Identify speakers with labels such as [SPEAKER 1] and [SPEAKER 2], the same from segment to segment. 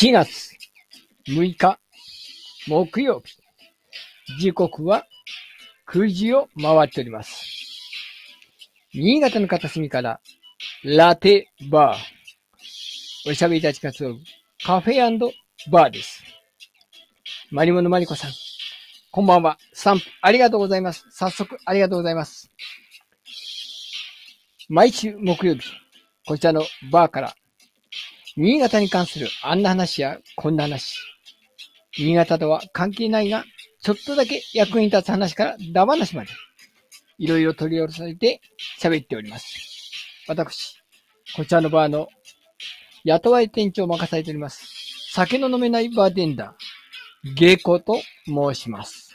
[SPEAKER 1] 4月6日木曜日。時刻は9時を回っております。新潟の片隅からラテバー。おしゃべりたちが集うカフェバーです。マリモのマリコさん。こんばんは。散歩ありがとうございます。早速ありがとうございます。毎週木曜日、こちらのバーから、新潟に関するあんな話やこんな話、新潟とは関係ないが、ちょっとだけ役に立つ話からダ話まで、いろいろ取り寄せされて喋っております。私、こちらのバーの雇われ店長を任されております。酒の飲めないバーテンダー、ゲイコと申します。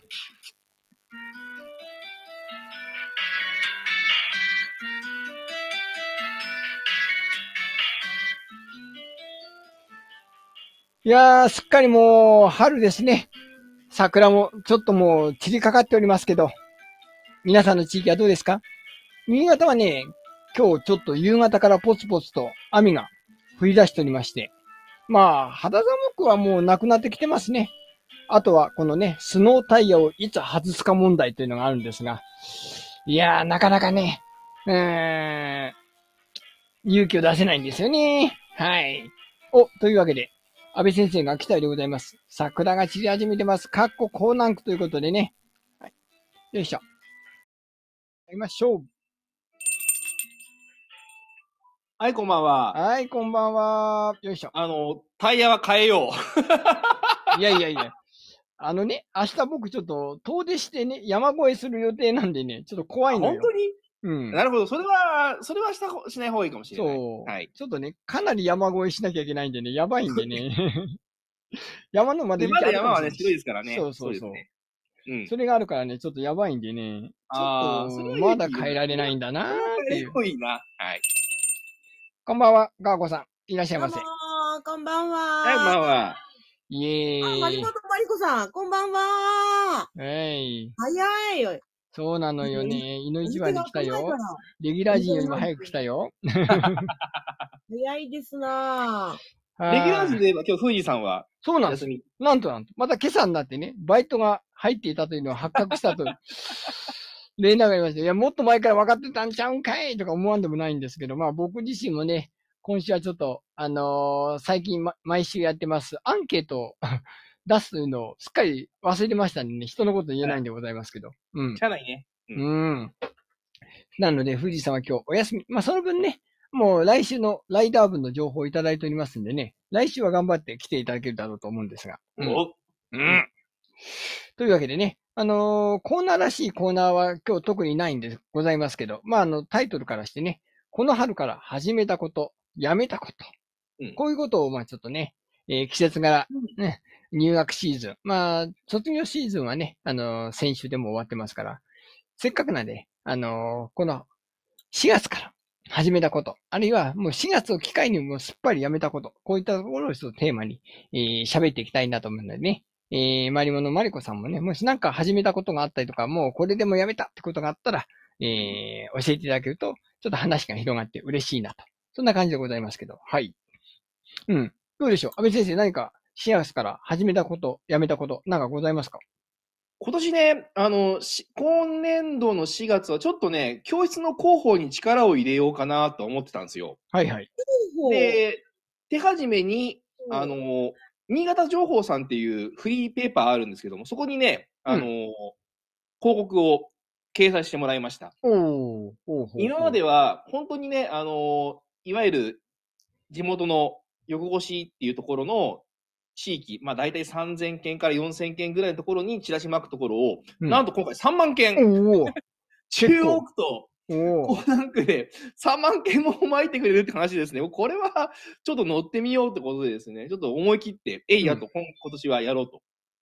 [SPEAKER 1] いやー、すっかりもう春ですね。桜もちょっともう散りかかっておりますけど、皆さんの地域はどうですか？新潟はね、今日ちょっと夕方からポツポツと雨が降り出しておりまして、まあ、肌寒くはもうなくなってきてますね。あとはこのね、スノータイヤをいつ外すか問題というのがあるんですが、いやー、なかなかね、うーん、勇気を出せないんですよね。はい。お、というわけで、安倍先生が来たようでございます。桜が散り始めてます。かっこ高難区ということでね。はい。よいしょ。やりましょう。
[SPEAKER 2] はい、こんばんは。
[SPEAKER 1] はい、こんばんは。よいしょ。
[SPEAKER 2] あの、タイヤは変えよう。
[SPEAKER 1] いやいやいや。あのね、明日僕ちょっと遠出してね、山越えする予定なんでね、ちょっと怖いのよ。
[SPEAKER 2] 本当に？
[SPEAKER 1] うん。
[SPEAKER 2] なるほど。それは、それはしたほしない方がいいかもしれない。
[SPEAKER 1] そう。
[SPEAKER 2] はい。
[SPEAKER 1] ちょっとね、かなり山越えしなきゃいけないんでね、やばいんでね。山のまで
[SPEAKER 2] で、
[SPEAKER 1] 行け
[SPEAKER 2] まだ山はね、白いですからね。
[SPEAKER 1] そうそうそう。
[SPEAKER 2] うん。
[SPEAKER 1] それがあるからね、ちょっとやばいんでね、ちょっと
[SPEAKER 2] あーそれはいい
[SPEAKER 1] まだ変えられないんだなーっていう。
[SPEAKER 2] いいな。はい。
[SPEAKER 1] こんばんは、ガーコさん。いらっしゃいませ。
[SPEAKER 3] こんばんは。
[SPEAKER 2] はい、こんばんは。
[SPEAKER 1] イエ
[SPEAKER 3] あ、マ
[SPEAKER 1] ーイ
[SPEAKER 3] リモ。とマリコさん、こんばんは。
[SPEAKER 1] はい。
[SPEAKER 3] 早いよ。
[SPEAKER 1] そうなのよね。いの一番に来たよ。レギュラー陣よりも早く来たよ。
[SPEAKER 3] ら早いですな
[SPEAKER 2] レギュラー陣
[SPEAKER 1] で。
[SPEAKER 2] で言えば今日、富士さんは
[SPEAKER 1] そうなんです。なんとなんと。また今朝になってね、バイトが入っていたというのを発覚したと。連絡がありました。いや、もっと前から分かってたんちゃうんかいとか思わんでもないんですけど、まあ僕自身もね、今週はちょっと、あのー最近、ま、毎週やってます、アンケートを出すのをすっかり忘れましたんでね、人のこと言えないんでございますけど。うん。
[SPEAKER 2] 社内ね。
[SPEAKER 1] うん。なので、富士山は今日お休み。まあ、その分ね、もう来週のライダー分の情報をいただいておりますんでね、来週は頑張って来ていただけるだろうと思うんですが。うん。
[SPEAKER 2] お
[SPEAKER 1] うん。というわけでね、あのーコーナーらしいコーナーは今日特にないんでございますけど、まあ、あの、タイトルからしてね、この春から始めたこと、やめたこと、
[SPEAKER 2] うん
[SPEAKER 1] こういうことを、まあ、ちょっとね、えー季節柄、ね、入学シーズン、まあ、卒業シーズンはね、あのー先週でも終わってますから、せっかくなんで、あのーこの4月から始めたこと、あるいはもう4月を機会にもうすっぱりやめたこと、こういったところをテーマに、えー喋っていきたいなと思うのでね、えー、マリモのマリコさんもね、もしなんか始めたことがあったりとか、もうこれでもやめたってことがあったら、えー、教えていただけると、ちょっと話が広がって嬉しいなと。そんな感じでございますけど、はい。うん。どうでしょう？安倍先生、何か4月から始めたこと、やめたこと、なんかございますか？
[SPEAKER 2] 今年ね、あの、し今年度の4月はちょっとね、教室の広報に力を入れようかなと思ってたんですよ。
[SPEAKER 1] はいはい。
[SPEAKER 2] で、手始めに、あの、新潟情報さんっていうフリーペーパーあるんですけども、そこにね、あの、広告を掲載してもらいました。今までは、本当にね、あの、いわゆる地元の横越しっていうところの地域、まあ大体3000件から4000件ぐらいのところにチラシ巻くところを、
[SPEAKER 1] うん。
[SPEAKER 2] なんと今回3万件、中央区と
[SPEAKER 1] おー
[SPEAKER 2] 江南区で3万件も巻いてくれるって話ですね。これはちょっと乗ってみようってことでですね、ちょっと思い切って、えいやと、今今年はやろうと。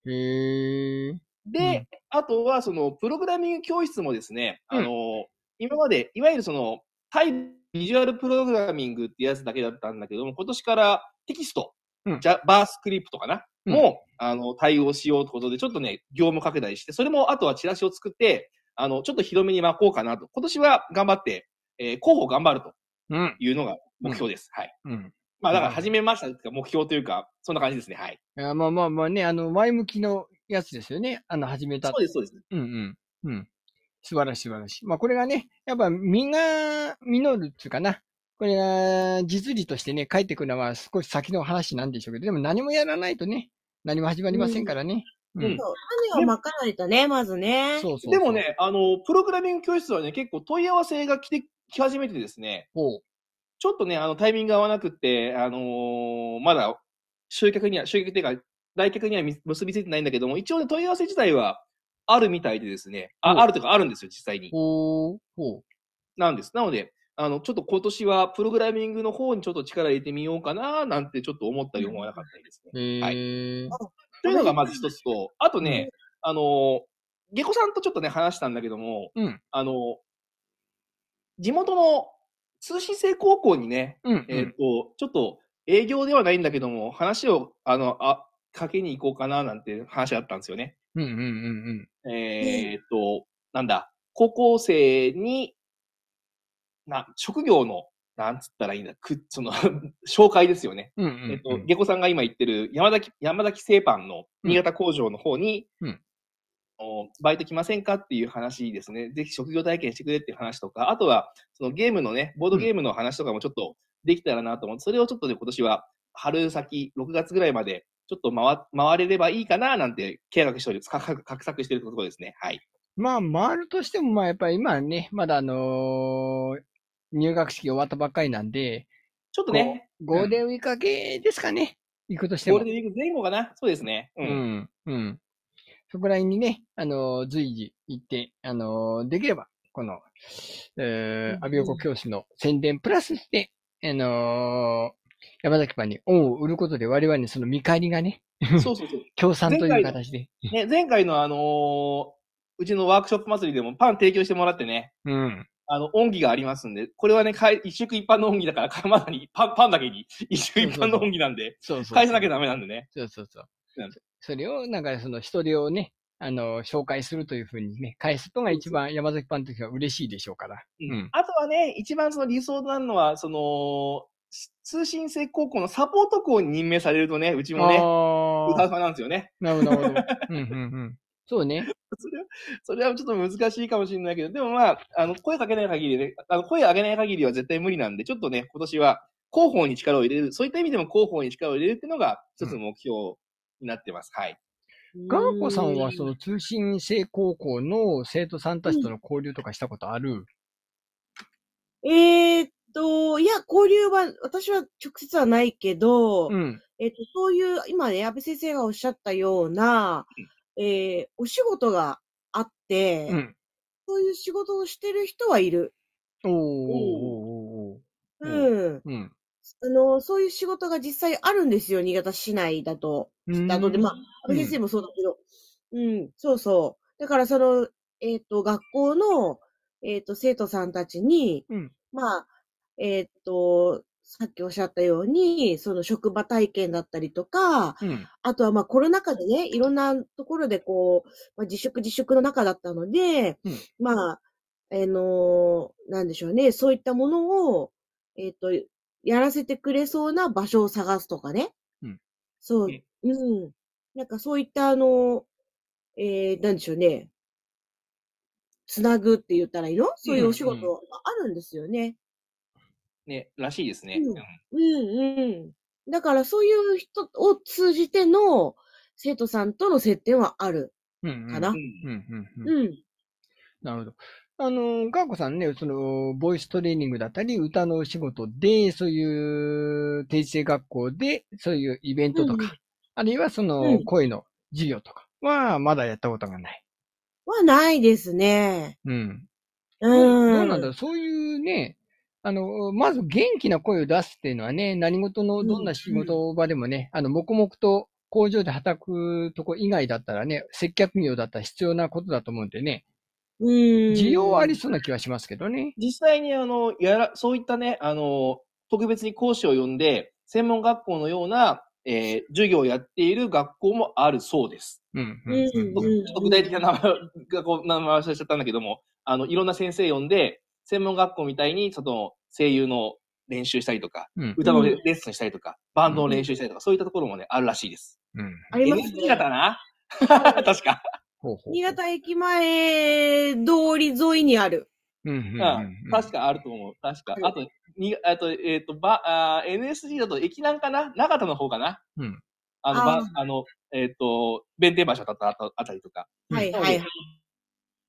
[SPEAKER 1] へえ。
[SPEAKER 2] で、
[SPEAKER 1] うん。
[SPEAKER 2] あとはそのプログラミング教室もですね、
[SPEAKER 1] うん。
[SPEAKER 2] あの、今までいわゆるそのタイビジュアルプログラミングってやつだけだったんだけども、今年からテキスト、
[SPEAKER 1] うん
[SPEAKER 2] じゃバースクリプトかな、
[SPEAKER 1] うん
[SPEAKER 2] もあの対応しようということで、ちょっとね、業務拡大して、それもあとはチラシを作って、あの、ちょっと広めに巻こうかなと。今年は頑張って、えー広報頑張ると
[SPEAKER 1] うん。
[SPEAKER 2] いうのが目標です。はい。
[SPEAKER 1] うん。
[SPEAKER 2] まあだから始めましたというか目標というか、そんな感じですね。はい。
[SPEAKER 1] いやまあまあまあね、あの、前向きのやつですよね。あの、始めた
[SPEAKER 2] そうです、そうです。
[SPEAKER 1] うんうん。うん。素晴らしい素晴らしい。まあこれがね、やっぱ実が実るっていうかな。これが実利としてね、返ってくるのは少し先の話なんでしょうけど、でも何もやらないとね、何も始まりませんからね。うん。
[SPEAKER 2] うん
[SPEAKER 3] そう種をまかないとね、まずね。
[SPEAKER 1] そうそうそう
[SPEAKER 2] でも、ね、あの、プログラミング教室はね、結構問い合わせが来て、来始めてですね、
[SPEAKER 1] ほう。
[SPEAKER 2] ちょっとね、あの、タイミングが合わなくって、あのーまだ、集客には、集客っていうか、来客にはみ結びついてないんだけども、一応ね、問い合わせ自体はあるみたいでですね、
[SPEAKER 1] うん
[SPEAKER 2] ああるというか、あるんですよ、実際に。
[SPEAKER 1] ほう。ほ
[SPEAKER 2] なんです。なので、あの、ちょっと今年はプログラミングの方にちょっと力入れてみようかな、なんてちょっと思ったり思わなかったりですね。はいというのがまず一つと、あとね、あの、下戸さんとちょっとね、話したんだけども、
[SPEAKER 1] うん。
[SPEAKER 2] あの、地元の通信制高校にね、
[SPEAKER 1] うん。
[SPEAKER 2] えっ、と、ちょっと営業ではないんだけども、話を、あの、あ、かけに行こうかな、なんて話があったんですよね。
[SPEAKER 1] うんうんうん
[SPEAKER 2] えっ、と、なんだ、高校生に、な、職業の、なんつったらいいんだ、く、その、紹介ですよね。
[SPEAKER 1] うん。うんうん。
[SPEAKER 2] えっと、下戸さんが今言ってる山崎、山崎製パンの新潟工場の方に、
[SPEAKER 1] うん
[SPEAKER 2] おバイト来ませんかっていう話ですね。ぜひ職業体験してくれっていう話とか、あとは、そのゲームのね、ボードゲームの話とかもちょっとできたらなと思って、それをちょっとね、今年は春先、6月ぐらいまで、ちょっと回、回れればいいかな、なんて計画しており、かか画策しているところですね。はい。
[SPEAKER 1] まあ、回るとしても、まあ、やっぱり今はね、まだあのー入学式終わったばっかりなんで、
[SPEAKER 2] ちょっとね、
[SPEAKER 1] ゴールデンウィーク明けですかね、行くとしても
[SPEAKER 2] ゴール。デンウィーク前後かな。そうですね。う。
[SPEAKER 1] うんん、うん。そこら辺にね、あのー随時行って、あのーできれば、この、えー、アビオコ教師の宣伝プラスして、あのー山崎パンに恩を売ることで我々にその見返りがね、
[SPEAKER 2] そうそうそう。
[SPEAKER 1] 協賛という形で。
[SPEAKER 2] ね、前回のあのーうちのワークショップ祭りでもパン提供してもらってね、
[SPEAKER 1] うん。
[SPEAKER 2] あの、恩義がありますんで、これはね、かい一食一般の恩義だから、か まだにパン、パンだけに一食一般の恩義なんで、
[SPEAKER 1] そうそう。
[SPEAKER 2] 返さなきゃダメなんでね。
[SPEAKER 1] そうそうそう
[SPEAKER 2] うん。
[SPEAKER 1] それを、なんかその一人をね、あの、紹介するというふうにね、返すのが一番山崎パンの時は嬉しいでしょうから。うん
[SPEAKER 2] あとはね、一番その理想なのは、その、通信制高校のサポート校に任命されるとね、うちもね、
[SPEAKER 1] あ
[SPEAKER 2] うは
[SPEAKER 1] あ
[SPEAKER 2] うはなんですよね。
[SPEAKER 1] なるほど、なるほど。うん、うん、うん。そうね。
[SPEAKER 2] それは、それはちょっと難しいかもしれないけど、でもまあ、あの、声かけない限りね、あの、声上げない限りは絶対無理なんで、ちょっとね、今年は広報に力を入れる、そういった意味でも広報に力を入れるっていうのが一つの目標になってます。はい。
[SPEAKER 1] ガーコさんはその通信制高校の生徒さんたちとの交流とかしたことある？
[SPEAKER 3] えーっと、いや、交流は、私は直接はないけど、
[SPEAKER 1] うん。
[SPEAKER 3] えっと、そういう、今ね、安倍先生がおっしゃったような、えーお仕事があって、
[SPEAKER 1] うん。
[SPEAKER 3] そういう仕事をしてる人はいる。
[SPEAKER 1] お
[SPEAKER 3] うん。
[SPEAKER 1] うん。
[SPEAKER 3] あの、そういう仕事が実際あるんですよ、新潟市内だと。
[SPEAKER 1] うん
[SPEAKER 3] なので、まあ、安倍先生もそうだけど、うん、そうそう。だから、その、えっ、と、学校の、えっ、と、生徒さんたちに、
[SPEAKER 1] うん
[SPEAKER 3] まあ、えっ、と、さっきおっしゃったように、その職場体験だったりとか、
[SPEAKER 1] うん。
[SPEAKER 3] あとはまあコロナ禍でね、いろんなところでこう、まあ、自粛自粛の中だったので、
[SPEAKER 1] うん
[SPEAKER 3] まあ、あのなんでしょうね、そういったものを、えっ、と、やらせてくれそうな場所を探すとかね。
[SPEAKER 1] うん
[SPEAKER 3] そう
[SPEAKER 2] え、
[SPEAKER 3] うん。なんかそういったあの、えー、なんでしょうね。つなぐって言ったらいいの？そういうお仕事があるんですよね。
[SPEAKER 2] ね、らしいですね。
[SPEAKER 3] うん
[SPEAKER 2] うん
[SPEAKER 3] うんうん。だからそういう人を通じての生徒さんとの接点はある
[SPEAKER 1] うん。
[SPEAKER 3] かな。
[SPEAKER 1] う。
[SPEAKER 2] うん
[SPEAKER 1] うん。うん。
[SPEAKER 3] うん。
[SPEAKER 1] なるほど。あの、ガーコさんね、その、ボイストレーニングだったり、歌のお仕事で、そういう定時制学校で、そういうイベントとか、
[SPEAKER 3] うん
[SPEAKER 1] あるいはそうの、
[SPEAKER 3] ん
[SPEAKER 1] 声の授業とかは、まだやったことがない。
[SPEAKER 3] はないですね。
[SPEAKER 1] うん。
[SPEAKER 3] う
[SPEAKER 1] んどうなんだろう？そういうね、あの、まず元気な声を出すっていうのはね、何事のどんな仕事場でもね、あの、黙々と工場で働くとこ以外だったらね、接客業だったら必要なことだと思うんでね、
[SPEAKER 3] うん。
[SPEAKER 1] 需要はありそうな気はしますけどね。
[SPEAKER 2] 実際にあの、やら、そういったね、あの、特別に講師を呼んで、専門学校のような、えー授業をやっている学校もあるそうです。
[SPEAKER 1] うん。
[SPEAKER 3] うん
[SPEAKER 2] 具体的な名前がこう、名前忘れちゃったんだけども、あの、いろんな先生呼んで、専門学校みたいに、その、声優の練習したりとか、
[SPEAKER 1] うん。
[SPEAKER 2] 歌のレレッスンしたりとか、バンドの練習したりとか、そういったところもね、あるらしいです。
[SPEAKER 1] うん。
[SPEAKER 3] あります
[SPEAKER 2] NSG
[SPEAKER 3] ね。
[SPEAKER 2] 型な？確か。
[SPEAKER 1] ほうほう。
[SPEAKER 3] 新潟駅前通り沿いにある。
[SPEAKER 1] うん。うん。
[SPEAKER 2] うん
[SPEAKER 1] うん。
[SPEAKER 2] 確かあると思う。確か。
[SPEAKER 3] はい
[SPEAKER 2] あと、に、あと、えっ、と、ば、あー NSG だと駅南かな？長田の方かな？
[SPEAKER 1] うん。
[SPEAKER 2] あの、ばあの、えっ、と、弁天橋渡ったあたあたりとか。
[SPEAKER 1] うん
[SPEAKER 3] はいはいはい。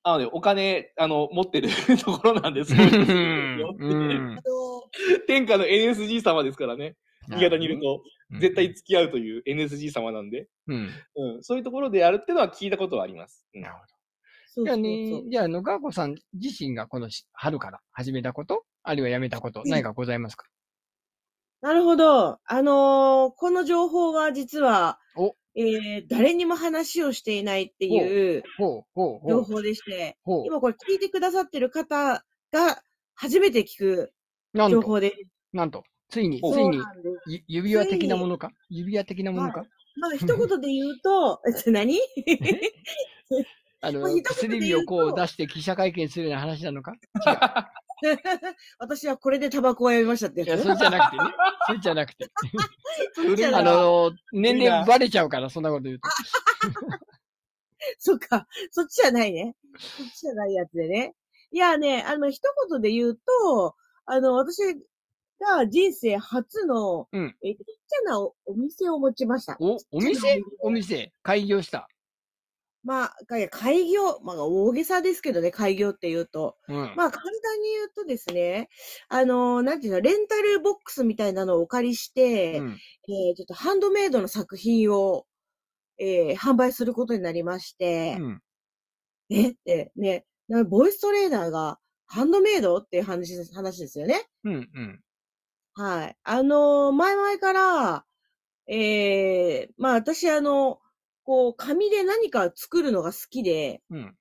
[SPEAKER 2] なので、お金、あの、持ってる ところなんです。
[SPEAKER 1] う
[SPEAKER 2] よ
[SPEAKER 1] ん。
[SPEAKER 2] 天下の NSG 様ですからね。新潟にいると、
[SPEAKER 1] うん
[SPEAKER 2] 絶対付き合うという NSG 様なんで、
[SPEAKER 1] うん。
[SPEAKER 2] うん、そういうところでやるっていうのは聞いたことはあります。うん
[SPEAKER 1] なるほど。じゃあねじゃあ、あの、ガーコさん自身がこのし春から始めたこと、あるいはやめたこと、何かございますか？
[SPEAKER 3] なるほど。あのーこの情報は実は
[SPEAKER 1] お、
[SPEAKER 3] えー、誰にも話をしていないっていう。情報でして。今これ聞いてくださってる方が初めて聞く情報で。す。
[SPEAKER 1] なんと、ついに、つ
[SPEAKER 2] お
[SPEAKER 1] いに、指輪的なものか？指輪的なものか？
[SPEAKER 3] まあ、一言で言うと、何？
[SPEAKER 1] あの薬指をこう出して記者会見するような話なのか？
[SPEAKER 3] 私はこれでタバコをやめましたって
[SPEAKER 1] いや。それじゃなくてね。それじゃなくて。あの、年齢バレちゃうから、そんなこと言うと。
[SPEAKER 3] そっか。そっちじゃないね。そっちじゃないやつでね。いやね、あの、一言で言うと、あの、私が人生初の、
[SPEAKER 1] うん
[SPEAKER 3] えっとちっちゃなおお店を持ちました。
[SPEAKER 1] お、お店？お店？開業した。
[SPEAKER 3] まあ、か開業、まあ、大げさですけどね、開業って言うと。
[SPEAKER 1] うん。
[SPEAKER 3] まあ、簡単に言うとですね、あの、なんていうの、レンタルボックスみたいなのをお借りして、
[SPEAKER 1] うん
[SPEAKER 3] えーちょっとハンドメイドの作品を、えー販売することになりまして、
[SPEAKER 1] うん。
[SPEAKER 3] え？ってね、ボイストレーナーがハンドメイドっていう話です話ですよね。
[SPEAKER 1] うん。うん。
[SPEAKER 3] はい。あのー前々から、えーまあ私あの、こう、紙で何か作るのが好きで、
[SPEAKER 1] うん。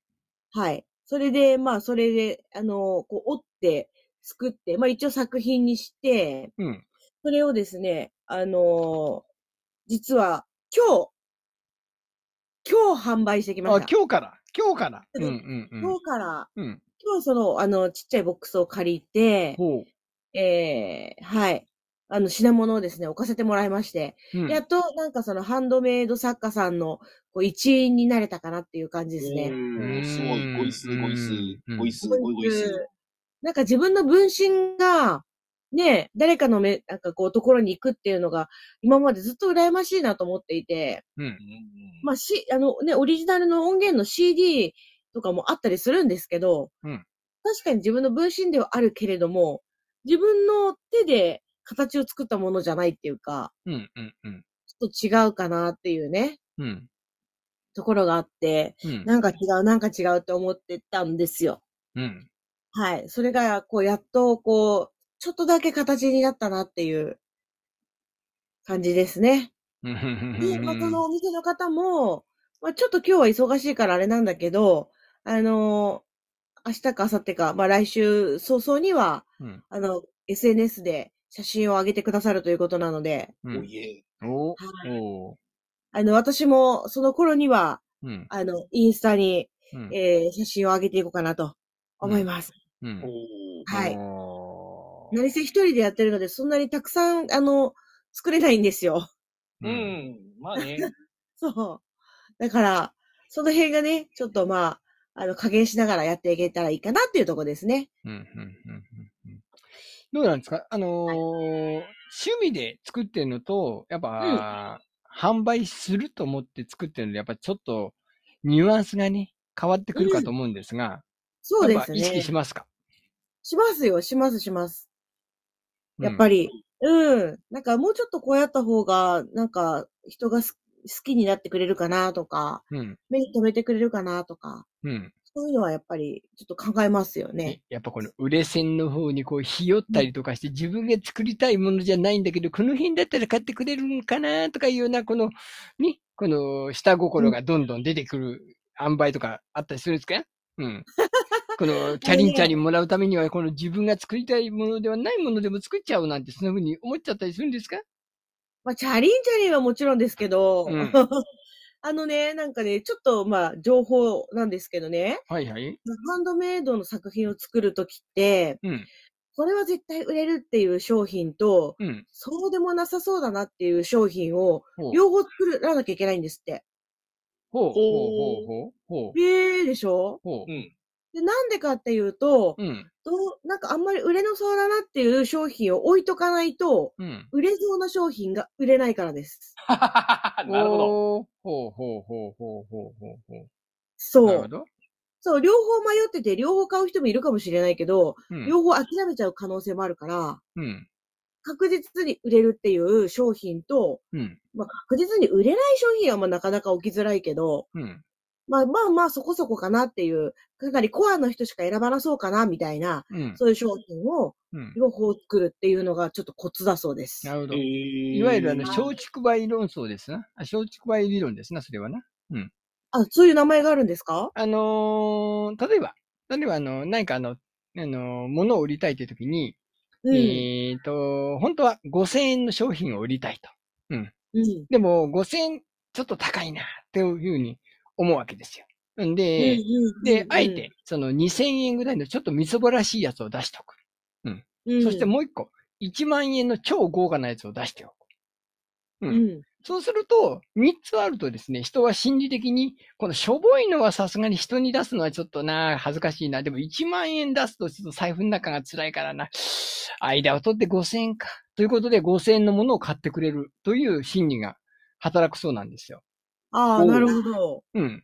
[SPEAKER 3] はい。それで、まあそれで、あのーこう、折って、作って、まあ一応作品にして、
[SPEAKER 1] うん。
[SPEAKER 3] それをですね、あのー実は今日、今日販売してきま
[SPEAKER 1] あ、
[SPEAKER 3] した。
[SPEAKER 1] 今日から？今日から？うん。うん。うん
[SPEAKER 3] 今日から、
[SPEAKER 1] うん。
[SPEAKER 3] 今日その、あの、ちっちゃいボックスを借りて、
[SPEAKER 1] ほう。
[SPEAKER 3] えー、はい。あの、品物をですね、置かせてもらいまして、
[SPEAKER 1] うん。
[SPEAKER 3] やっと、なんかその、ハンドメイド作家さんの、こう、一員になれたかなっていう感じですね。
[SPEAKER 2] うんすごい。ごいす、ごいす
[SPEAKER 1] うん、
[SPEAKER 2] ごいす、ごいごいす。
[SPEAKER 3] なんか自分の分身が、ね、誰かのめ、なんかこう、ところに行くっていうのが、今までずっと羨ましいなと思っていて、
[SPEAKER 1] うん。
[SPEAKER 3] まあ、し、あのね、オリジナルの音源の CD とかもあったりするんですけど、
[SPEAKER 1] うん
[SPEAKER 3] 確かに自分の分身ではあるけれども、自分の手で形を作ったものじゃないっていうか、
[SPEAKER 1] うん。うん。うん。
[SPEAKER 3] ちょっと違うかなっていうね、
[SPEAKER 1] うん。
[SPEAKER 3] ところがあって、
[SPEAKER 1] うん。
[SPEAKER 3] なんか違う、なんか違うって思ってたんですよ。
[SPEAKER 1] うん。
[SPEAKER 3] はい。それが、こう、やっと、こう、ちょっとだけ形になったなっていう感じですね。
[SPEAKER 1] うん。
[SPEAKER 3] で、まあ、そのお店の方も、まあ、ちょっと今日は忙しいからあれなんだけど、あの明日か明後日か、まあ、来週早々には、
[SPEAKER 1] うん。
[SPEAKER 3] あの、SNS で写真を上げてくださるということなので、
[SPEAKER 1] うん。
[SPEAKER 2] おいえ。
[SPEAKER 1] お
[SPEAKER 3] はい
[SPEAKER 1] お
[SPEAKER 3] あの、私もその頃には、
[SPEAKER 1] うん。
[SPEAKER 3] あの、インスタに、
[SPEAKER 1] うん。
[SPEAKER 3] えー写真を上げていこうかなと思います。
[SPEAKER 1] うん
[SPEAKER 2] お。ー
[SPEAKER 3] はい何せ一人でやってるので、そんなにたくさん、あの、作れないんですよ。
[SPEAKER 2] う。ん。まあね。
[SPEAKER 3] そう。だから、その辺がね、ちょっとまあ、あの、加減しながらやっていけたらいいかなっていうところですね。
[SPEAKER 1] うん。うん。うん。うん。どうなんですか？あのー趣味で作ってるのと、やっぱ、販売すると思って作ってるので、やっぱちょっと、ニュアンスがね、変わってくるかと思うんですが、
[SPEAKER 3] そうです
[SPEAKER 1] やっぱ意識
[SPEAKER 3] ね。
[SPEAKER 1] しますか？
[SPEAKER 3] しますよ、します、します。やっ
[SPEAKER 1] り。
[SPEAKER 3] ぱり。うん。なんかもうちょっとこうやった方が、なんか人がす好きになってくれるかなとか、
[SPEAKER 1] うん。
[SPEAKER 3] 目に留めてくれるかなとか、
[SPEAKER 1] うん。
[SPEAKER 3] そういうのはやっぱりちょっと考えますよね。
[SPEAKER 1] やっぱこの売れ線の方にこう、ひよったりとかして、自分が作りたいものじゃないんだけど、この辺だったら買ってくれるんかなとかいうような、この、ね、この下心がどんどん出てくる塩梅とかあったりするんですか？うん。この、チャリンチャリンもらうためには、この自分が作りたいものではないものでも作っちゃおうなんて、そんな風に思っちゃったりするんですか？
[SPEAKER 3] まあ、チャリンチャリンはもちろんですけど、
[SPEAKER 1] うん
[SPEAKER 3] あのね、なんかね、ちょっとまあ、情報なんですけどね、
[SPEAKER 1] はいはい。
[SPEAKER 3] ハンドメイドの作品を作るときって、
[SPEAKER 1] うん。
[SPEAKER 3] これは絶対売れるっていう商品と、
[SPEAKER 1] うん。
[SPEAKER 3] そうでもなさそうだなっていう商品を、
[SPEAKER 1] ほう。
[SPEAKER 3] 両方作らなきゃいけないんですって。
[SPEAKER 1] ほう。ほう。ほう。ほう。ほう。
[SPEAKER 3] ええでしょ？
[SPEAKER 1] ほう
[SPEAKER 2] う。ん。
[SPEAKER 3] で、なんでかっていうと、
[SPEAKER 1] うん。
[SPEAKER 3] どう、なんかあんまり売れのそうだなっていう商品を置いとかないと、
[SPEAKER 1] うん。
[SPEAKER 3] 売れそうな商品が売れないからです。
[SPEAKER 2] なるほど。
[SPEAKER 1] ほうほうほうほうほうほうほう。
[SPEAKER 3] そう。
[SPEAKER 1] なるほど。
[SPEAKER 3] そう、両方迷ってて、両方買う人もいるかもしれないけど、
[SPEAKER 1] うん、
[SPEAKER 3] 両方諦めちゃう可能性もあるから、
[SPEAKER 1] うん、
[SPEAKER 3] 確実に売れるっていう商品と、
[SPEAKER 1] うん、
[SPEAKER 3] まあ、確実に売れない商品はまあなかなか起きづらいけど、
[SPEAKER 1] うん、
[SPEAKER 3] まあまあまあそこそこかなっていう、かなりコアの人しか選ばなそうかなみたいな、
[SPEAKER 1] うん。
[SPEAKER 3] そういう商品を
[SPEAKER 1] うん。
[SPEAKER 3] 両方作るっていうのがちょっとコツだそうです。
[SPEAKER 1] なるほど。
[SPEAKER 2] い
[SPEAKER 1] いわゆるあの、松竹梅論争ですな。あ松竹梅理論ですな、それはな。
[SPEAKER 3] あ、そういう名前があるんですか？
[SPEAKER 1] あのー例えば、例えばあの、何かあの、あのー物を売りたいという時に、
[SPEAKER 3] うん。
[SPEAKER 1] えっ、と、本当は5000円の商品を売りたいと。
[SPEAKER 3] うん。
[SPEAKER 1] でも、5000円ちょっと高いな、っていうふうに思うわけですよ。んで、
[SPEAKER 3] うん
[SPEAKER 1] で、あえて、、その2000円ぐらいのちょっとみそぼらしいやつを出しておく。
[SPEAKER 3] うん、
[SPEAKER 1] そしてもう一個、1万円の超豪華なやつを出しておく。う
[SPEAKER 3] うんん。
[SPEAKER 1] そうすると、3つあるとですね、人は心理的に、このしょぼいのはさすがに人に出すのはちょっとな、恥ずかしいな。でも1万円出すとちょっと財布の中が辛いからな。間を取って5000円か。ということで5000円のものを買ってくれるという心理が働くそうなんですよ。
[SPEAKER 3] ああ、なるほど。
[SPEAKER 1] うん。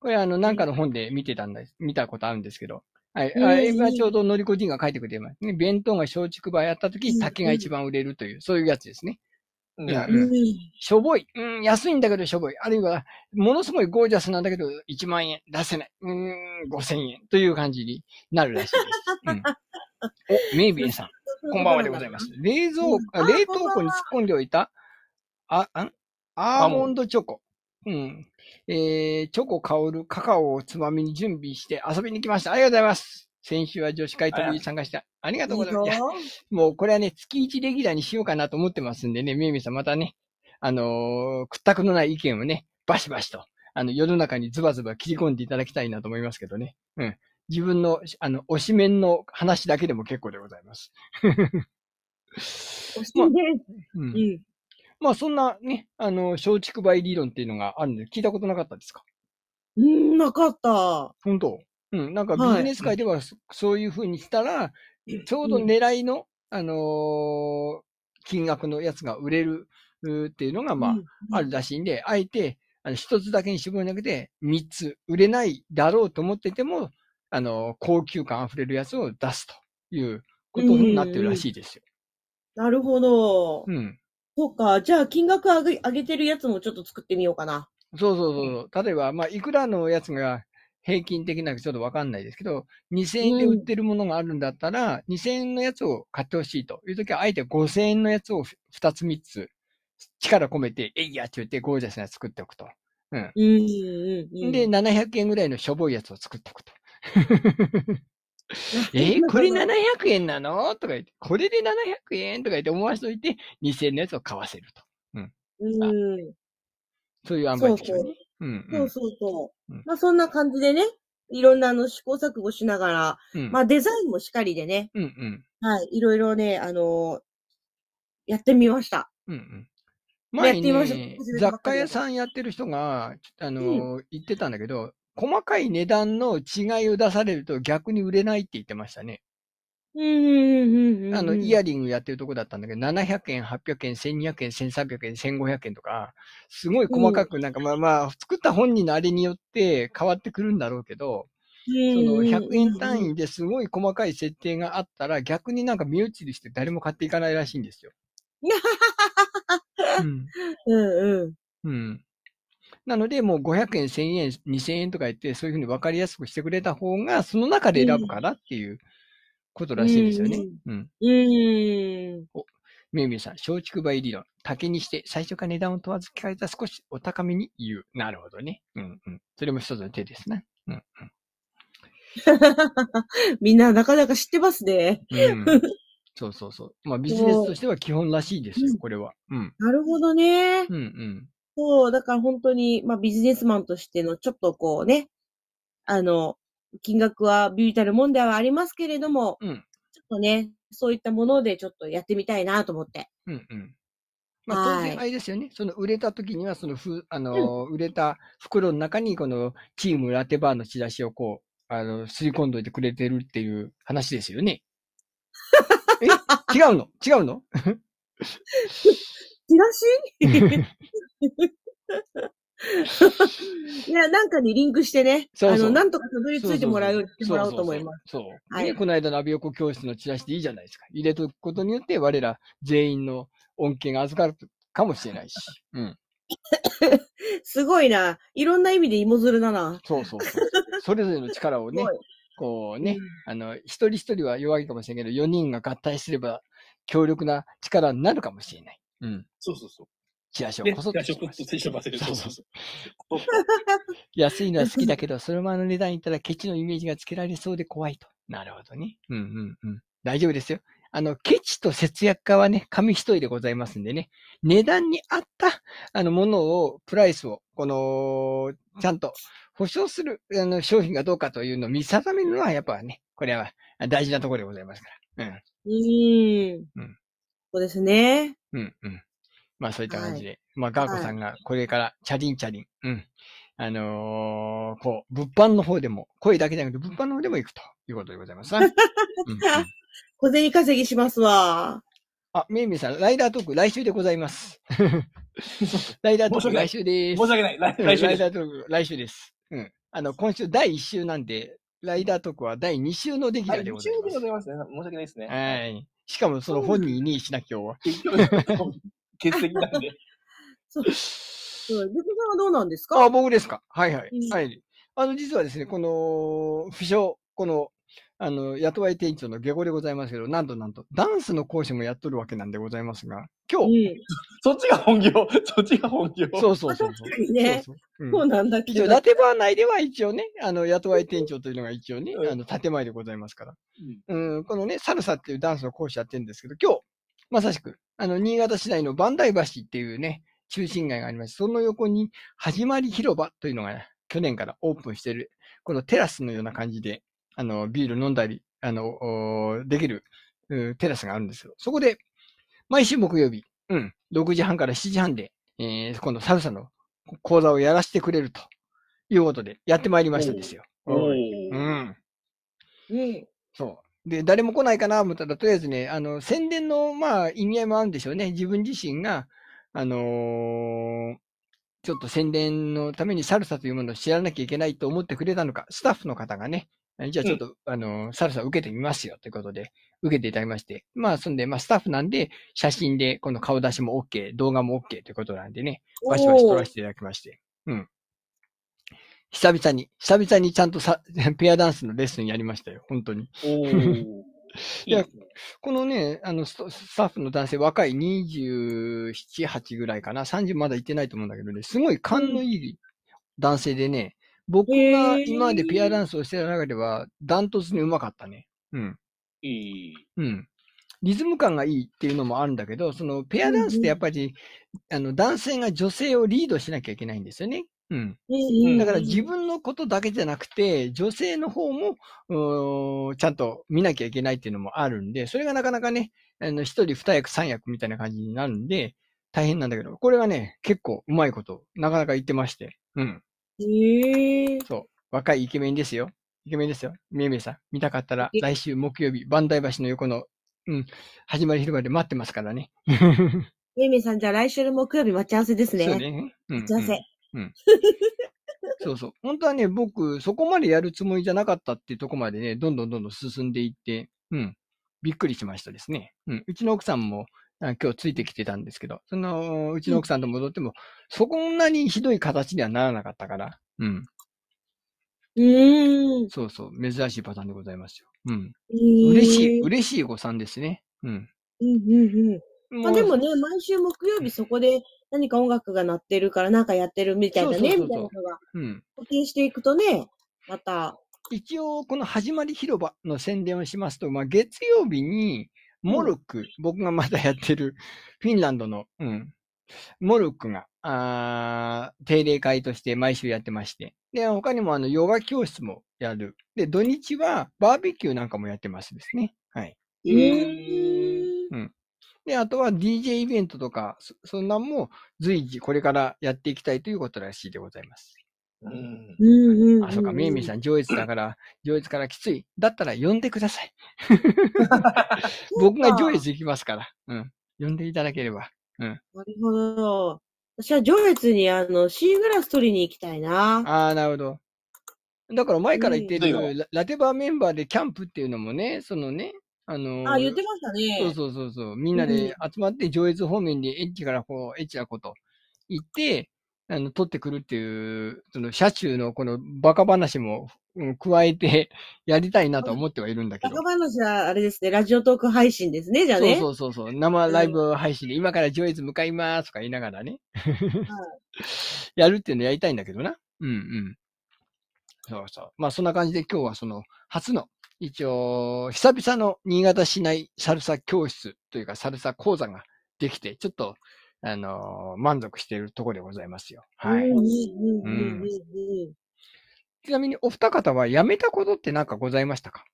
[SPEAKER 1] これあの、なんかの本で見てたんです。見たことあるんですけど。はい。
[SPEAKER 3] うん
[SPEAKER 1] あ今ちょうどのりこじんが書いてくれてます。ね、弁当が松竹梅やった時、
[SPEAKER 3] うん
[SPEAKER 1] 竹が一番売れるという、そういうやつですね。
[SPEAKER 2] うん
[SPEAKER 1] いや
[SPEAKER 3] うん。
[SPEAKER 1] しょぼい。うん、安いんだけどしょぼい。あるいは、ものすごいゴージャスなんだけど、1万円出せない。うーん、5000円という感じになるらしいです。うん、お、メイビーさん、こんばんはでございます。冷蔵冷凍庫に突っ込んでおいた、あ、あん？アーモンドチョコ。うん。えー、チョコ香るカカオをつまみに準備して遊びに来ました。ありがとうございます。先週は女子会飛びに参加した。ありがとうございます。もうこれはね、月1レギュラーにしようかなと思ってますんでね、みゆみさんまたね、あのー屈託のない意見をね、バシバシと、あの、世の中にズバズバ切り込んでいただきたいなと思いますけどね。うん。自分の、あの、推しメンの話だけでも結構でございます。
[SPEAKER 3] おしいね。
[SPEAKER 1] う。
[SPEAKER 3] うんん。
[SPEAKER 1] まあ、そんなね、あの、松竹梅理論っていうのがあるんで、聞いたことなかったですか？
[SPEAKER 3] うん、なかった。
[SPEAKER 1] 本当？うん。なんかビ
[SPEAKER 3] はい
[SPEAKER 1] ジネス界ではそそういうふうにしたら、ちょうど狙いの、あのー金額のやつが売れるっていうのが、まあ、
[SPEAKER 3] うん
[SPEAKER 1] あるらしいんで、あえて、あの、一つだけに絞るんじゃなくて、三つ売れないだろうと思ってても、あの、高級感溢れるやつを出すということになってるらしいですよ。
[SPEAKER 3] なるほど。
[SPEAKER 1] うん。
[SPEAKER 3] そうか。じゃあ、金額上げ上げてるやつもちょっと作ってみようかな。
[SPEAKER 1] そうそうそうそう。例えば、まあ、いくらのやつが平均的なかちょっとわかんないですけど、2000円で売ってるものがあるんだったら、2000円のやつを買ってほしいというときは、あえて5000円のやつを2つ3つ力込めて、えいやって言ってゴージャスなやつ作っておくと。うん。
[SPEAKER 3] うん、うん、うん。
[SPEAKER 1] で、700円ぐらいのしょぼいやつを作っておくと。えー これ700円なの？とか言って、これで700円？とか言って思わしといて、2000円のやつを買わせると。
[SPEAKER 3] うん。
[SPEAKER 1] そういう塩梅
[SPEAKER 3] そうそうそう。
[SPEAKER 1] うん
[SPEAKER 3] まあ、そんな感じでね、いろんなあの試行錯誤しながら、
[SPEAKER 1] うん。
[SPEAKER 3] まあ、デザインもしっかりでね、
[SPEAKER 1] うんうん。
[SPEAKER 3] はい、いろいろね、あのやってみました。
[SPEAKER 1] うんうん。
[SPEAKER 3] や
[SPEAKER 1] 前にね雑貨屋さんやってる人が、あの、言ってたんだけど、細かい値段の違いを出されると逆に売れないって言ってましたね。あの、イヤリングやってるとこだったんだけど、700円、800円、1200円、1300円、1500円とか、すごい細かく、なんかまあまあ、作った本人のあれによって変わってくるんだろうけど、その100円単
[SPEAKER 3] 位。
[SPEAKER 1] 位ですごい細かい設定があったら、逆になんか身内りして誰も買っていかないらしいんですよ。うん。
[SPEAKER 3] うん、うん。
[SPEAKER 1] うん。なので、もう500円、1000円、2000円とか言って、そういうふうに分かりやすくしてくれた方が、その中で選ぶからっていうことらしいんですよね。うん。
[SPEAKER 3] うん。
[SPEAKER 1] めいめいさん、松竹梅理論。竹にして、最初から値段を問わず聞かれたら少しお高めに言う。なるほどね。うんうん。それも一つの手ですね。うん
[SPEAKER 3] みんななかなか知ってますね。
[SPEAKER 1] うん。うん。そうそうそう。まあビジネスとしては基本らしいですよ、これは。うん。
[SPEAKER 3] なるほどね。
[SPEAKER 1] うんうん。
[SPEAKER 3] そう、だから本当に、まあビジネスマンとしてのちょっとこうね、あの、金額はビビたるもんではありますけれども、
[SPEAKER 1] うん。
[SPEAKER 3] ちょっとね、そういったものでちょっとやってみたいなと思って。
[SPEAKER 1] うんうん。まあ、当
[SPEAKER 3] はい
[SPEAKER 1] 然、あれですよね。その売れた時には、そのふ、あの、売れた袋の中に、このチームラテバーのチラシをこう、あの、すり込んどいてくれてるっていう話ですよね。え？違うの？違うの？
[SPEAKER 3] いや、なんかにリンクしてね、
[SPEAKER 1] そうそう
[SPEAKER 3] あの、なんとかたどり着いてもらう、もらおうと思います。
[SPEAKER 1] そう。
[SPEAKER 3] はい
[SPEAKER 1] ねこの間のアビ横教室のチラシでいいじゃないですか。入れとくことによって、我ら全員の恩恵が預かるかもしれないし。うん。
[SPEAKER 3] すごいな。いろんな意味で芋づるだな。
[SPEAKER 1] そうそうそう。それぞれの力をね こうね、あの、一人一人は弱いかもしれないけど、4人が合体すれば強力な力になるかもしれない。うん。
[SPEAKER 2] そうそうそう。
[SPEAKER 1] チラシを
[SPEAKER 2] で、
[SPEAKER 1] こそっと
[SPEAKER 2] 最初こっと接触させる。
[SPEAKER 1] そそ
[SPEAKER 2] そううそううそう。
[SPEAKER 1] 安いのは好きだけど、そのままの値段言ったらケチのイメージがつけられそうで怖いと。なるほどね。うんうんうん。大丈夫ですよ。あの、ケチと節約家はね、紙一重でございますんでね、値段に合った、あの、ものを、プライスを、この、ちゃんと保証する、あの、商品がどうかというのを見定めるのは、やっぱね、これは大事なところでございますから。うん。
[SPEAKER 3] うーん。
[SPEAKER 1] うん
[SPEAKER 3] そうですね。
[SPEAKER 1] うん、うん。まあそういった感じで。まあガーコさんがこれからチャリンチャリン、うん。あのーこう、物販の方でも、声だけじゃなくて物販の方でも行くということでございますな。うんうん
[SPEAKER 3] 小銭稼ぎしますわ。
[SPEAKER 1] あ、めいめいさん、ライダートーク来週でございます。ライダートーク来週です。
[SPEAKER 2] 申し訳ない。来
[SPEAKER 1] うん
[SPEAKER 2] 来週です。
[SPEAKER 1] ライダートーク来週です。うん。あの、今週第1週なんで、ライダートークは第2週のレギュラーでございます。
[SPEAKER 2] でございますね。申し訳ないですね。
[SPEAKER 1] はい。しかもその本人にしな今日は。
[SPEAKER 2] 結局、欠席なんで。
[SPEAKER 3] そう。そう。ルクさんはどうなんです
[SPEAKER 1] あ、
[SPEAKER 3] か
[SPEAKER 1] 僕ですか。はいはい。
[SPEAKER 3] うん
[SPEAKER 1] はい。あの、実はですね、この、不詳、この、あの、雇い店長の下語でございますけど、なんとなんと、ダンスの講師もやっとるわけなんでございますが、今
[SPEAKER 3] う
[SPEAKER 1] 日、
[SPEAKER 3] ん。
[SPEAKER 2] そっちが本業。そっちが本業。
[SPEAKER 1] そうそうそうそう。
[SPEAKER 3] 確かにね
[SPEAKER 1] そうそううん
[SPEAKER 3] そうなんだけ
[SPEAKER 1] 一応、
[SPEAKER 3] ど。
[SPEAKER 1] ラテバー内では一応ね、あの、雇い店長というのが一応ね、
[SPEAKER 2] うん
[SPEAKER 1] あの、建前でございますから。
[SPEAKER 2] うん
[SPEAKER 1] うん、このね、サルサっていうダンスの講師やってるんですけど、今日、まさしく、あの、新潟市内の磐梯橋っていうね、中心街がありまして、その横に、始まり広場というのが、ね、去年からオープンしてる、このテラスのような感じで、あの、ビール飲んだり、あの、できる、うんテラスがあるんですよ。そこで、毎週木曜日、うん、6時半から7時半で、えー、今度サルサの講座をやらせてくれるということで、やってまいりましたですよ。
[SPEAKER 2] お
[SPEAKER 1] うん
[SPEAKER 2] ー
[SPEAKER 1] うん。
[SPEAKER 3] うん。
[SPEAKER 1] そう。で、誰も来ないかなと思ったら、とりあえずね、あの、宣伝の、まあ、意味合いもあるんでしょうね。自分自身が、あのーちょっと宣伝のためにサルサというものを知らなきゃいけないと思ってくれたのか、スタッフの方がね、えじゃあちょっと、あのーサルサ受けてみますよということで、受けていただきまして。まあ、そんで、まあ、スタッフなんで、写真で、この顔出しも OK、動画も OK ということなんでね、バシバシ撮らせていただきまして。うん。久々に、久々にちゃんとさ、ペアダンスのレッスンやりましたよ。本当に。
[SPEAKER 2] おー。いいですね。
[SPEAKER 1] このね、あのスト、スタッフの男性、若い27、8ぐらいかな。30まだ行ってないと思うんだけどね、すごい勘のいい男性でね、僕が今までペアダンスをしてた中では、ダントツにうまかったね。うん。
[SPEAKER 2] いい。
[SPEAKER 1] うん。リズム感がいいっていうのもあるんだけど、そのペアダンスってやっぱり、あの、男性が女性をリードしなきゃいけないんですよね。うん。
[SPEAKER 3] うん
[SPEAKER 1] だから自分のことだけじゃなくて、女性の方も、ちゃんと見なきゃいけないっていうのもあるんで、それがなかなかね、あの、一人二役三役みたいな感じになるんで、大変なんだけど、これがね、結構うまいこと、なかなか言ってまして、うん。
[SPEAKER 3] へえ。
[SPEAKER 1] そう。若いイケメンですよ。イケメンですよ。めいめいさん。見たかったら、
[SPEAKER 3] え
[SPEAKER 1] 来週木曜日、磐梯橋の横の、うん、始まり広場で待ってますからね。
[SPEAKER 3] めいめいさん、じゃあ来週の木曜日待ち合わせですね。
[SPEAKER 1] そうね。うん、
[SPEAKER 3] 待ち合わせ。
[SPEAKER 1] うん。そうそう。本当はね、僕、そこまでやるつもりじゃなかったっていうとこまでね、どんどんどんどん進んでいって、うん。びっくりしましたですね。うん。うちの奥さんも、あ今日ついてきてたんですけど、その、うちの奥さんと戻っても、そこんなにひどい形にはならなかったから、うん。
[SPEAKER 3] うーん。
[SPEAKER 1] そうそう。珍しいパターンでございますよ。うん。
[SPEAKER 3] 嬉
[SPEAKER 1] 嬉しい、嬉しい誤算ですね。うん。
[SPEAKER 3] うんうんうん。まあ
[SPEAKER 1] う
[SPEAKER 3] でもね、毎週木曜日そこで何か音楽が鳴ってるからなんかやってるみたいなね、
[SPEAKER 1] そうそうそうそう
[SPEAKER 3] みたいなのが
[SPEAKER 1] うん。
[SPEAKER 3] 固定していくとね、また、
[SPEAKER 1] 一応、この始まり広場の宣伝をしますと、まあ、月曜日に、モルック、僕がまだやってる、フィンランドの、うん、モルックが、あー定例会として毎週やってまして。で、他にもあの、ヨガ教室もやる。で、土日はバーベキューなんかもやってますですね。はい。
[SPEAKER 2] えー、
[SPEAKER 1] で、あとは DJ イベントとか、そそんなんも随時これからやっていきたいということらしいでございます。
[SPEAKER 2] うん。
[SPEAKER 3] うんうんうん。
[SPEAKER 1] あ、そうか、めいめいさん上越だから、上越からきつい。だったら呼んでください。僕が上越行きますから。うん。呼んでいただければ。
[SPEAKER 3] なるほど。私は上越にあの、シーグラス取りに行きたいな。
[SPEAKER 1] ああ、なるほど。だから前から言って
[SPEAKER 2] うん
[SPEAKER 1] る、ララテバーメンバーでキャンプっていうのもね、そのね、あのー
[SPEAKER 3] あ、言ってましたね。
[SPEAKER 1] そうそうそうそう。みんなで集まって上越方面でエッチからこう、エッチなこと言って、あの、取ってくるっていう、その車中のこのバカ話も、うん、加えて やりたいなと思ってはいるんだけど
[SPEAKER 3] バカ。話はあれですね、ラジオトーク配信ですね、じゃあ
[SPEAKER 1] そう
[SPEAKER 3] ね。
[SPEAKER 1] そうそうそう。生ライブ配信で、今から上越向かいますとか言いながらね。やるっていうのやりたいんだけどな。うんうん。そうそう。まあそんな感じで今日はその初の、一応、久々の新潟市内サルサ教室というかサルサ講座ができて、ちょっと、あのー満足しているところでございますよ。はい。
[SPEAKER 3] うんうんうんうんうん
[SPEAKER 1] ちなみにお二方は辞めたことって何かございましたか？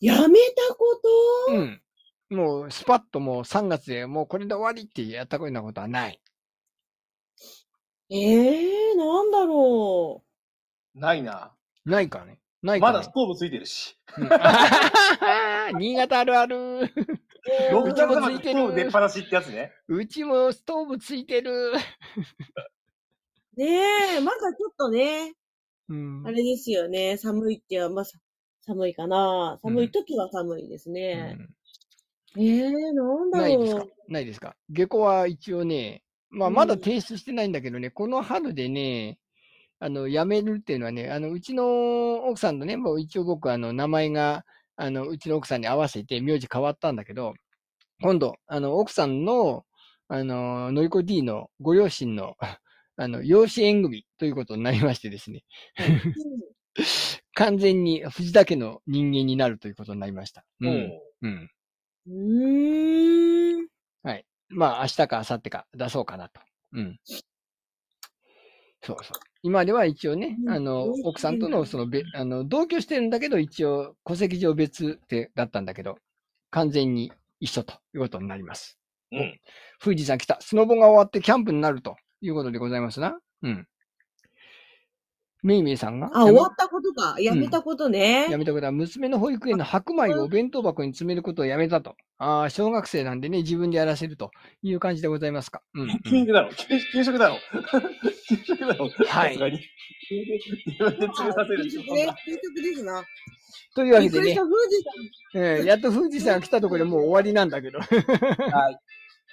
[SPEAKER 3] やめたこと？
[SPEAKER 1] うん。もうスパッともう3月でもうこれで終わりってやったようなことはない。
[SPEAKER 3] ええー、なんだろ
[SPEAKER 2] ないな。
[SPEAKER 1] ないかね。ない。
[SPEAKER 2] まだストーブついてるし。
[SPEAKER 1] うん新潟あるある。
[SPEAKER 3] う。
[SPEAKER 1] うちもついてる
[SPEAKER 2] ストーブ出っ放しってやつね。
[SPEAKER 1] うちもストーブついてる。
[SPEAKER 3] ねえ、まだちょっとね、
[SPEAKER 1] うん
[SPEAKER 3] あれですよね、寒いっては、まあ、さ寒いかな。寒い時は寒いです
[SPEAKER 1] う
[SPEAKER 3] ね。
[SPEAKER 1] ん
[SPEAKER 3] ええー、なんだろう。
[SPEAKER 1] ないですか？ないですか？下戸は一応ね、まあ
[SPEAKER 3] うん
[SPEAKER 1] まだ提出してないんだけどね、この春でね、あの、辞めるっていうのはね、あの、うちの奥さんのね、もう一応僕、あの、名前が、あの、うちの奥さんに合わせて名字変わったんだけど、今度、あの、奥さんの、あの、のりこ D のご両親の、あの、養子縁組ということになりましてですね、完全に藤田家の人間になるということになりました。うん。うん。
[SPEAKER 3] うん。
[SPEAKER 1] はい。まあ、明日か明後日か出そうかなと。うん。そうそう。今では一応ね、
[SPEAKER 3] うん
[SPEAKER 1] あの、奥さんとの、その、べ、あの、同居してるんだけど、一応、戸籍上別ってだったんだけど、完全に一緒ということになります。
[SPEAKER 2] うん。
[SPEAKER 1] 富士山来た。スノボが終わってキャンプになるということでございますな。うん。めいめいさんが？
[SPEAKER 3] あ、終わったことか。やめたことね。
[SPEAKER 1] やめたことは、娘の保育園の白米をお弁当箱に詰めることをやめたと。ああ、小学生なんでね、自分でやらせるという感じでございますか。うん、うん
[SPEAKER 2] 給食だろ給給食だろ 給食だろ
[SPEAKER 1] はい
[SPEAKER 2] さすがに。自分で詰めさせる
[SPEAKER 3] 給食ね。給食ですな。
[SPEAKER 1] というわけでね。えーやっと富士山が来たところでもう終わりなんだけど。
[SPEAKER 2] はい。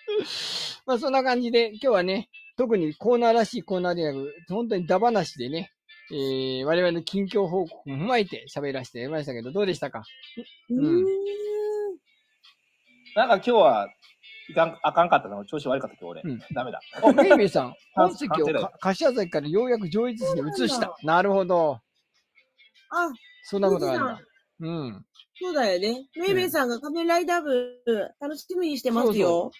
[SPEAKER 1] まあそんな感じで、今日はね、特にコーナーらしいコーナーではなく、本当にダ話でね、えー我々の近況報告も踏まえて喋らせてましたけど、どうでしたか？
[SPEAKER 3] うーん。
[SPEAKER 2] なんか今日は、いかん、あかんかったの調子悪かった今日俺。
[SPEAKER 1] うん
[SPEAKER 2] ダメだ。
[SPEAKER 1] あ、めいめいさん、
[SPEAKER 2] あ
[SPEAKER 1] 本籍を柏崎からようやく上越市に移した
[SPEAKER 3] そう
[SPEAKER 1] なるほど。
[SPEAKER 3] あ、
[SPEAKER 1] そんなことがあるん
[SPEAKER 3] 富
[SPEAKER 1] だ。うん。
[SPEAKER 3] そうだよね。めいめいさんが仮面ライダー部、楽しみにしてますよ。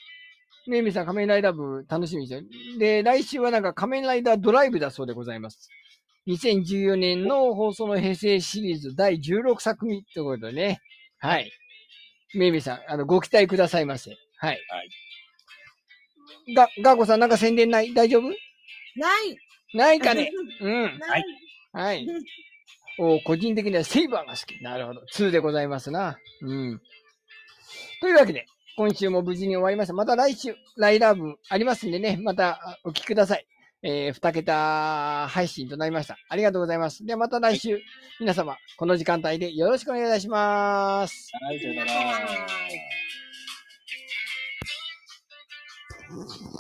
[SPEAKER 1] めいめいさん仮面ライダー部楽しみにしてる。で、来週はなんか仮面ライダードライブだそうでございます。2014年の放送の平成シリーズ第16作目ということでね。はい。めいめいさん、あの、ご期待くださいませ。はい。
[SPEAKER 2] はい。
[SPEAKER 1] が、ガーコさんなんか宣伝ない？大丈夫？
[SPEAKER 3] ない
[SPEAKER 1] ないかね？うん。
[SPEAKER 3] ない。
[SPEAKER 1] はい。お個人的にはセイバーが好き。なるほど。2でございますな。うん。というわけで、今週も無事に終わりました。また来週、ライダー部ありますんでね、またあお聞きください。えー、二桁配信となりました。ありがとうございます。ではまた来週、皆様、この時間帯でよろしくお願いいたします。
[SPEAKER 2] はい、さよなら。
[SPEAKER 3] はい